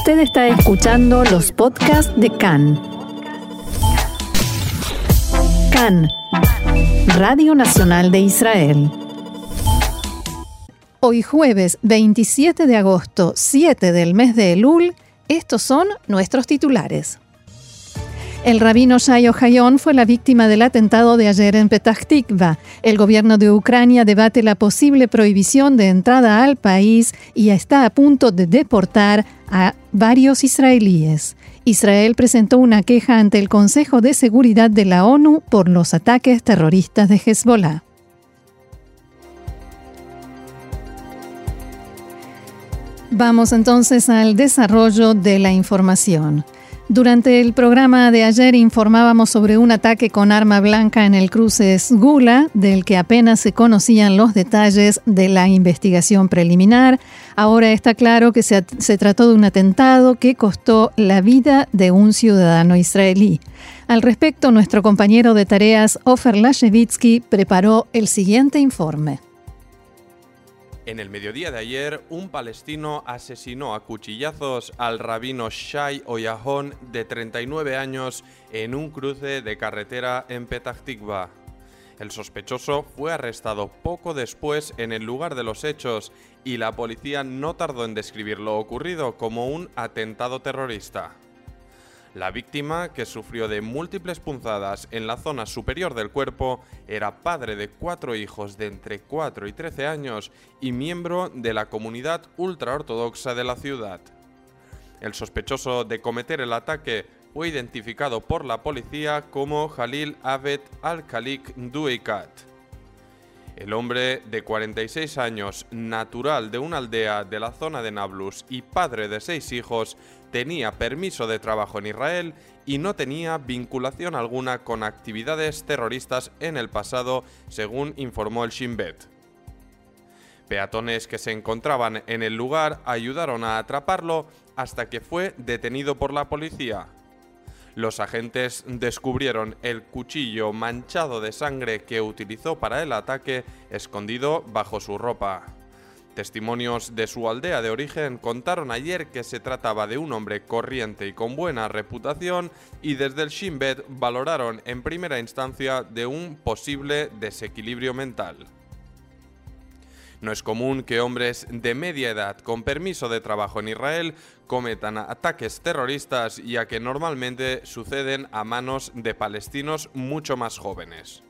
Usted está escuchando los podcasts de CAN. CAN, Radio Nacional de Israel. Hoy jueves 27 de agosto, 7 del mes de Elul, estos son nuestros titulares. El rabino Shai Ohayon fue la víctima del atentado de ayer en Petah Tikva. El gobierno de Ucrania debate la posible prohibición de entrada al país y está a punto de deportar a varios israelíes. Israel presentó una queja ante el Consejo de Seguridad de la ONU por los ataques terroristas de Hezbollah. Vamos entonces al desarrollo de la información. Durante el programa de ayer informábamos sobre un ataque con arma blanca en el cruce Sgula, del que apenas se conocían los detalles de la investigación preliminar. Ahora está claro que se, trató de un atentado que costó la vida de un ciudadano israelí. Al respecto, nuestro compañero de tareas, Ofer Lashevitsky, preparó el siguiente informe. En el mediodía de ayer, un palestino asesinó a cuchillazos al rabino Shai Oyahon, de 39 años, en un cruce de carretera en Petah Tikva. El sospechoso fue arrestado poco después en el lugar de los hechos y la policía no tardó en describir lo ocurrido como un atentado terrorista. La víctima, que sufrió de múltiples punzadas en la zona superior del cuerpo, era padre de cuatro hijos de entre 4 y 13 años y miembro de la comunidad ultraortodoxa de la ciudad. El sospechoso de cometer el ataque fue identificado por la policía como Jalil Abed al-Khalik Dueikat. El hombre de 46 años, natural de una aldea de la zona de Nablus y padre de seis hijos, tenía permiso de trabajo en Israel y no tenía vinculación alguna con actividades terroristas en el pasado, según informó el Shin Bet. Peatones que se encontraban en el lugar ayudaron a atraparlo hasta que fue detenido por la policía. Los agentes descubrieron el cuchillo manchado de sangre que utilizó para el ataque escondido bajo su ropa. Testimonios de su aldea de origen contaron ayer que se trataba de un hombre corriente y con buena reputación y desde el Shin Bet valoraron en primera instancia de un posible desequilibrio mental. No es común que hombres de media edad con permiso de trabajo en Israel cometan ataques terroristas ya que normalmente suceden a manos de palestinos mucho más jóvenes.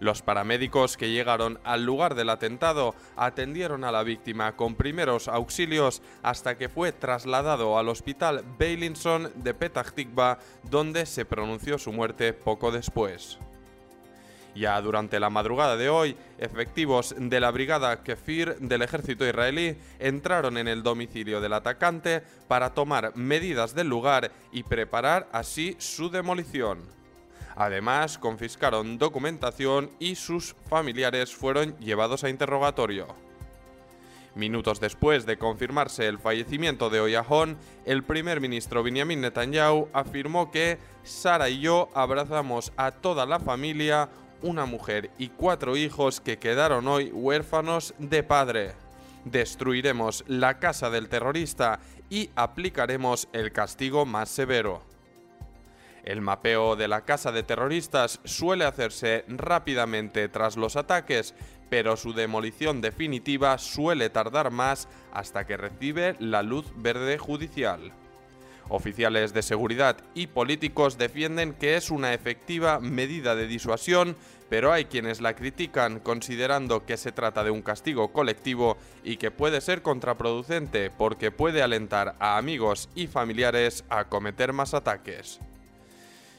Los paramédicos que llegaron al lugar del atentado atendieron a la víctima con primeros auxilios hasta que fue trasladado al hospital Beilinson de Petah Tikva, donde se pronunció su muerte poco después. Ya durante la madrugada de hoy, efectivos de la brigada Kefir del ejército israelí entraron en el domicilio del atacante para tomar medidas del lugar y preparar así su demolición. Además, confiscaron documentación y sus familiares fueron llevados a interrogatorio. Minutos después de confirmarse el fallecimiento de Oyahon, el primer ministro Benjamin Netanyahu afirmó que Sara y yo abrazamos a toda la familia una mujer y cuatro hijos que quedaron hoy huérfanos de padre. Destruiremos la casa del terrorista y aplicaremos el castigo más severo. El mapeo de la casa de terroristas suele hacerse rápidamente tras los ataques, pero su demolición definitiva suele tardar más hasta que recibe la luz verde judicial. Oficiales de seguridad y políticos defienden que es una efectiva medida de disuasión, pero hay quienes la critican considerando que se trata de un castigo colectivo y que puede ser contraproducente porque puede alentar a amigos y familiares a cometer más ataques.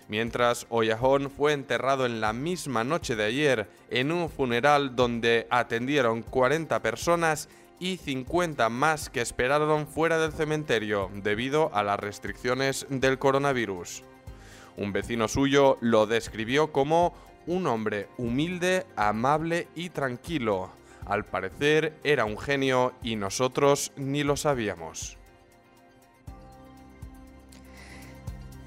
Mientras Oyahón fue enterrado en la misma noche de ayer en un funeral donde atendieron 40 personas y 50 más que esperaron fuera del cementerio debido a las restricciones del coronavirus. Un vecino suyo lo describió como un hombre humilde, amable y tranquilo. Al parecer era un genio y nosotros ni lo sabíamos.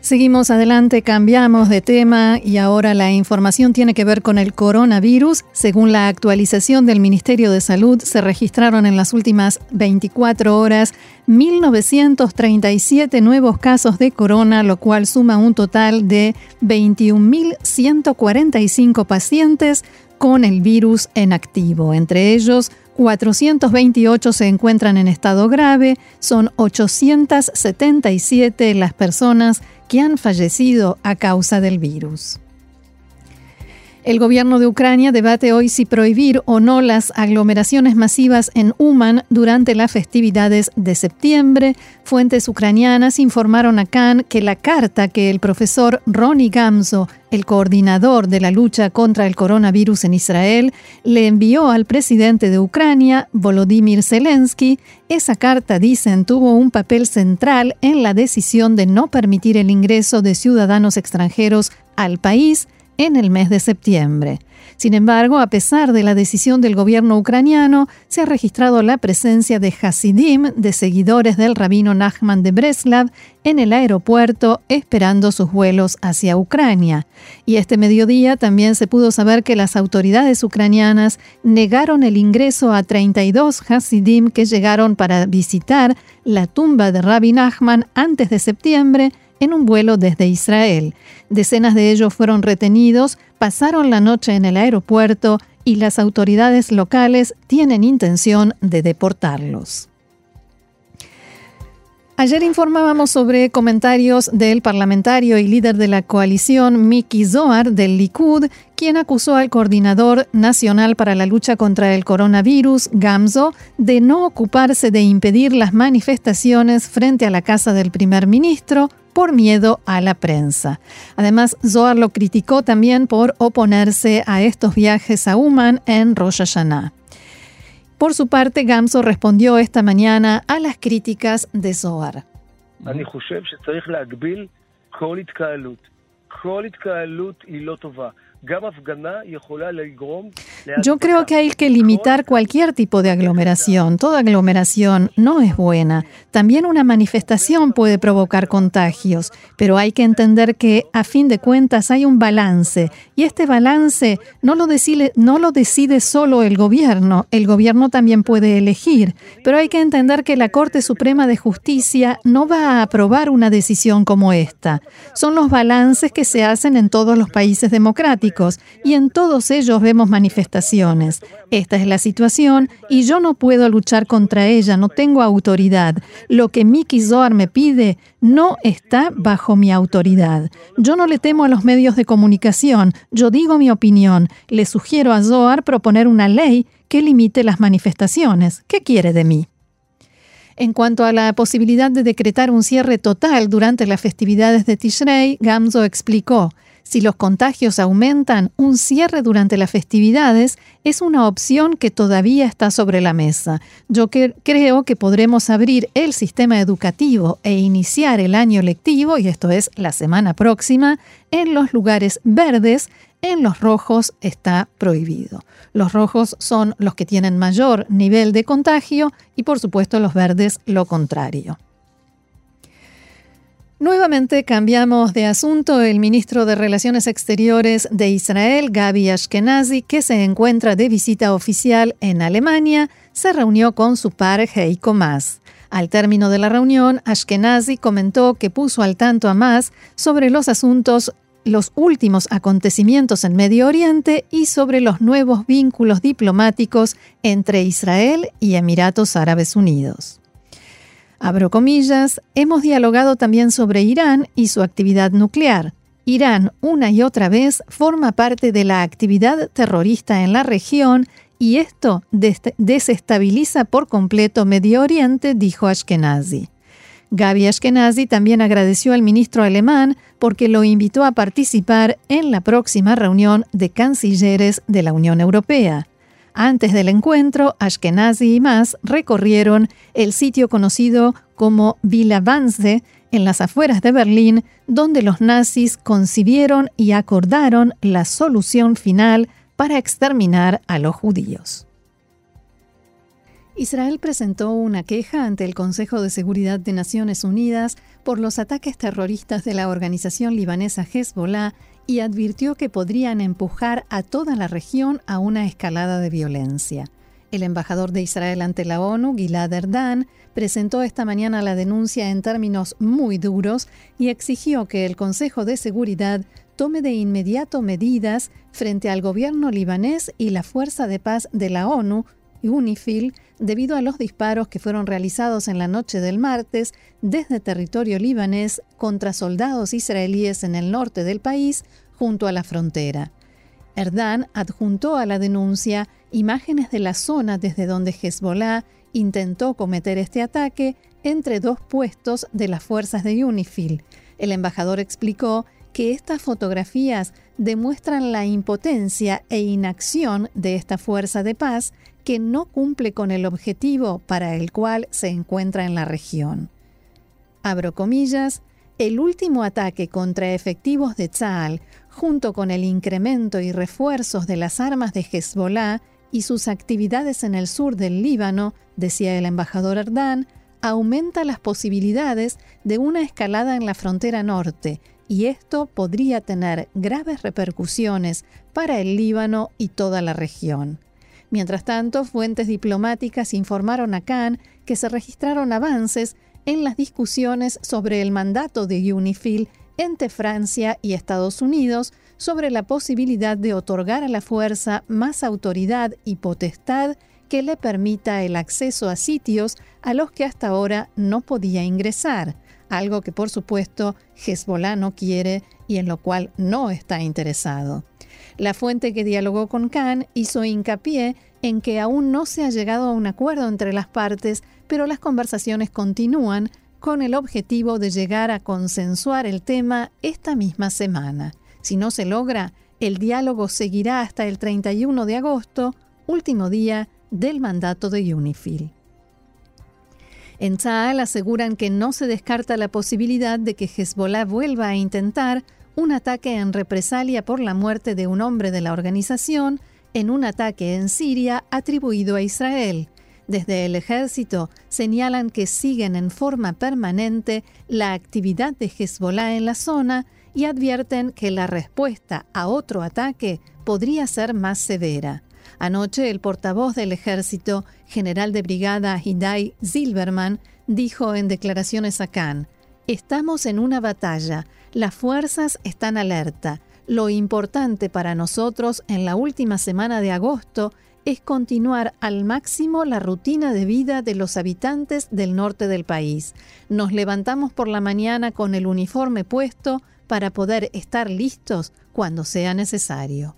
Seguimos adelante, cambiamos de tema y ahora la información tiene que ver con el coronavirus. Según la actualización del Ministerio de Salud, se registraron en las últimas 24 horas 1.937 nuevos casos de corona, lo cual suma un total de 21.145 pacientes con el virus en activo. Entre ellos, 428 se encuentran en estado grave, son 877 las personas han fallecido a causa del virus. El gobierno de Ucrania debate hoy si prohibir o no las aglomeraciones masivas en Uman durante las festividades de septiembre. Fuentes ucranianas informaron a Khan que la carta que el profesor Ronnie Gamzo, el coordinador de la lucha contra el coronavirus en Israel, le envió al presidente de Ucrania, Volodymyr Zelensky, esa carta, dicen, tuvo un papel central en la decisión de no permitir el ingreso de ciudadanos extranjeros al país en el mes de septiembre. Sin embargo, a pesar de la decisión del gobierno ucraniano, se ha registrado la presencia de Hasidim, de seguidores del rabino Nachman de Breslav, en el aeropuerto esperando sus vuelos hacia Ucrania. Y este mediodía también se pudo saber que las autoridades ucranianas negaron el ingreso a 32 Hasidim que llegaron para visitar la tumba de Rabbi Nachman antes de septiembre en un vuelo desde Israel. Decenas de ellos fueron retenidos, pasaron la noche en el aeropuerto y las autoridades locales tienen intención de deportarlos. Ayer informábamos sobre comentarios del parlamentario y líder de la coalición Miki Zohar del Likud, quien acusó al coordinador nacional para la lucha contra el coronavirus, Gamzo, de no ocuparse de impedir las manifestaciones frente a la casa del primer ministro por miedo a la prensa. Además, Zohar lo criticó también por oponerse a estos viajes a Uman en Rosh Hashanah. Por su parte, Gamso respondió esta mañana a las críticas de Zohar. Yo creo que hay que limitar cualquier tipo de aglomeración. Toda aglomeración no es buena. También una manifestación puede provocar contagios, pero hay que entender que a fin de cuentas hay un balance y este balance no lo decide, no lo decide solo el gobierno. El gobierno también puede elegir, pero hay que entender que la Corte Suprema de Justicia no va a aprobar una decisión como esta. Son los balances que se hacen en todos los países democráticos y en todos ellos vemos manifestaciones. Esta es la situación y yo no puedo luchar contra ella, no tengo autoridad. Lo que Mickey Zohar me pide no está bajo mi autoridad. Yo no le temo a los medios de comunicación, yo digo mi opinión. Le sugiero a Zohar proponer una ley que limite las manifestaciones. ¿Qué quiere de mí? En cuanto a la posibilidad de decretar un cierre total durante las festividades de Tishrei, Gamzo explicó, si los contagios aumentan, un cierre durante las festividades es una opción que todavía está sobre la mesa. Yo creo que podremos abrir el sistema educativo e iniciar el año lectivo, y esto es la semana próxima, en los lugares verdes, en los rojos está prohibido. Los rojos son los que tienen mayor nivel de contagio y por supuesto los verdes lo contrario. Nuevamente cambiamos de asunto. El ministro de Relaciones Exteriores de Israel, Gaby Ashkenazi, que se encuentra de visita oficial en Alemania, se reunió con su par Heiko Maas. Al término de la reunión, Ashkenazi comentó que puso al tanto a Maas sobre los asuntos, los últimos acontecimientos en Medio Oriente y sobre los nuevos vínculos diplomáticos entre Israel y Emiratos Árabes Unidos. Abro comillas, hemos dialogado también sobre Irán y su actividad nuclear. Irán, una y otra vez, forma parte de la actividad terrorista en la región y esto desestabiliza por completo Medio Oriente, dijo Ashkenazi. Gaby Ashkenazi también agradeció al ministro alemán porque lo invitó a participar en la próxima reunión de cancilleres de la Unión Europea. Antes del encuentro, Ashkenazi y más recorrieron el sitio conocido como Villa Wannsee en las afueras de Berlín, donde los nazis concibieron y acordaron la solución final para exterminar a los judíos. Israel presentó una queja ante el Consejo de Seguridad de Naciones Unidas por los ataques terroristas de la organización libanesa Hezbollah y advirtió que podrían empujar a toda la región a una escalada de violencia. El embajador de Israel ante la ONU, Gilad Erdan, presentó esta mañana la denuncia en términos muy duros y exigió que el Consejo de Seguridad tome de inmediato medidas frente al gobierno libanés y la Fuerza de Paz de la ONU UNIFIL debido a los disparos que fueron realizados en la noche del martes desde territorio libanés contra soldados israelíes en el norte del país junto a la frontera. Erdan adjuntó a la denuncia imágenes de la zona desde donde Hezbollah intentó cometer este ataque entre dos puestos de las fuerzas de UNIFIL. El embajador explicó que estas fotografías demuestran la impotencia e inacción de esta fuerza de paz que no cumple con el objetivo para el cual se encuentra en la región. Abro comillas, el último ataque contra efectivos de Tzal, junto con el incremento y refuerzos de las armas de Hezbollah y sus actividades en el sur del Líbano, decía el embajador Ardán, aumenta las posibilidades de una escalada en la frontera norte, y esto podría tener graves repercusiones para el Líbano y toda la región. Mientras tanto, fuentes diplomáticas informaron a Cannes que se registraron avances en las discusiones sobre el mandato de UNIFIL entre Francia y Estados Unidos sobre la posibilidad de otorgar a la fuerza más autoridad y potestad que le permita el acceso a sitios a los que hasta ahora no podía ingresar, algo que por supuesto Hezbollah no quiere y en lo cual no está interesado. La fuente que dialogó con Khan hizo hincapié en que aún no se ha llegado a un acuerdo entre las partes, pero las conversaciones continúan con el objetivo de llegar a consensuar el tema esta misma semana. Si no se logra, el diálogo seguirá hasta el 31 de agosto, último día del mandato de UNIFIL. En Tzal aseguran que no se descarta la posibilidad de que Hezbollah vuelva a intentar un ataque en represalia por la muerte de un hombre de la organización en un ataque en Siria atribuido a Israel. Desde el ejército señalan que siguen en forma permanente la actividad de Hezbollah en la zona y advierten que la respuesta a otro ataque podría ser más severa. Anoche el portavoz del ejército, general de brigada Hidai Zilberman, dijo en declaraciones a Khan, Estamos en una batalla, las fuerzas están alerta. Lo importante para nosotros en la última semana de agosto es continuar al máximo la rutina de vida de los habitantes del norte del país. Nos levantamos por la mañana con el uniforme puesto para poder estar listos cuando sea necesario.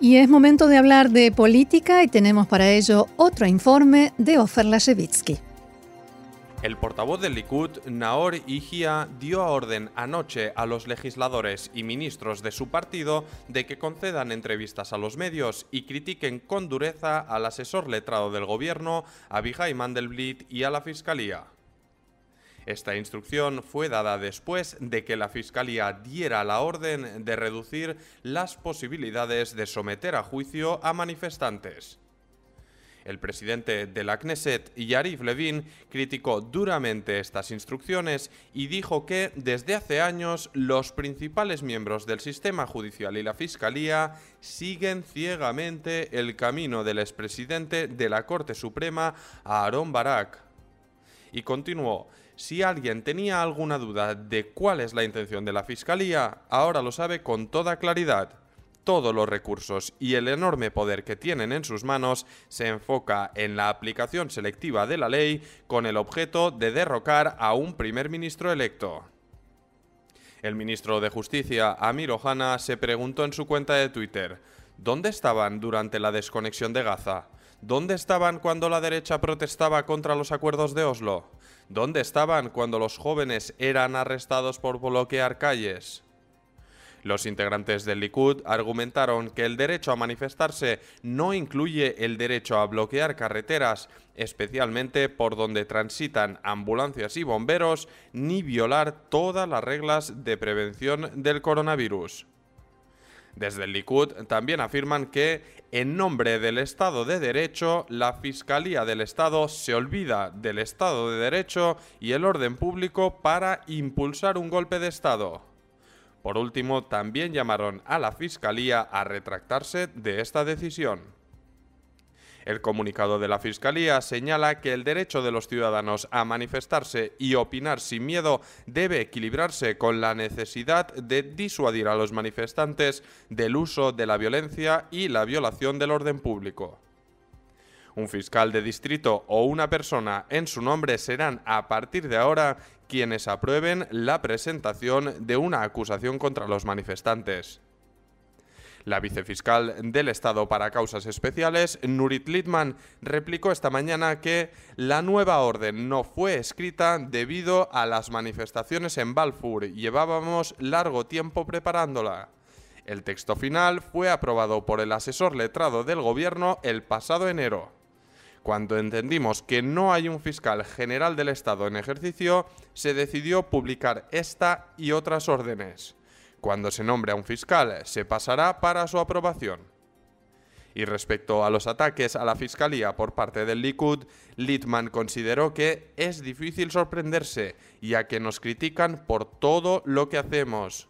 Y es momento de hablar de política y tenemos para ello otro informe de Ofer Lashevitsky. El portavoz del Likud, Naor Igia, dio orden anoche a los legisladores y ministros de su partido de que concedan entrevistas a los medios y critiquen con dureza al asesor letrado del gobierno, Abihai Mandelblit, y a la Fiscalía. Esta instrucción fue dada después de que la Fiscalía diera la orden de reducir las posibilidades de someter a juicio a manifestantes. El presidente de la Knesset, Yarif Levin, criticó duramente estas instrucciones y dijo que desde hace años los principales miembros del sistema judicial y la Fiscalía siguen ciegamente el camino del expresidente de la Corte Suprema, Aaron Barak. Y continuó, si alguien tenía alguna duda de cuál es la intención de la Fiscalía, ahora lo sabe con toda claridad todos los recursos y el enorme poder que tienen en sus manos se enfoca en la aplicación selectiva de la ley con el objeto de derrocar a un primer ministro electo. El ministro de Justicia, Amir Ohana, se preguntó en su cuenta de Twitter, ¿dónde estaban durante la desconexión de Gaza? ¿Dónde estaban cuando la derecha protestaba contra los acuerdos de Oslo? ¿Dónde estaban cuando los jóvenes eran arrestados por bloquear calles? Los integrantes del Likud argumentaron que el derecho a manifestarse no incluye el derecho a bloquear carreteras, especialmente por donde transitan ambulancias y bomberos, ni violar todas las reglas de prevención del coronavirus. Desde el Likud también afirman que, en nombre del Estado de Derecho, la Fiscalía del Estado se olvida del Estado de Derecho y el orden público para impulsar un golpe de Estado. Por último, también llamaron a la Fiscalía a retractarse de esta decisión. El comunicado de la Fiscalía señala que el derecho de los ciudadanos a manifestarse y opinar sin miedo debe equilibrarse con la necesidad de disuadir a los manifestantes del uso de la violencia y la violación del orden público. Un fiscal de distrito o una persona en su nombre serán a partir de ahora quienes aprueben la presentación de una acusación contra los manifestantes. La vicefiscal del Estado para Causas Especiales, Nurit Litman, replicó esta mañana que la nueva orden no fue escrita debido a las manifestaciones en Balfour. Llevábamos largo tiempo preparándola. El texto final fue aprobado por el asesor letrado del gobierno el pasado enero. Cuando entendimos que no hay un fiscal general del Estado en ejercicio, se decidió publicar esta y otras órdenes. Cuando se nombre a un fiscal, se pasará para su aprobación. Y respecto a los ataques a la fiscalía por parte del Likud, Littman consideró que es difícil sorprenderse, ya que nos critican por todo lo que hacemos.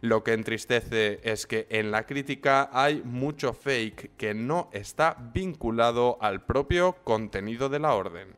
Lo que entristece es que en la crítica hay mucho fake que no está vinculado al propio contenido de la orden.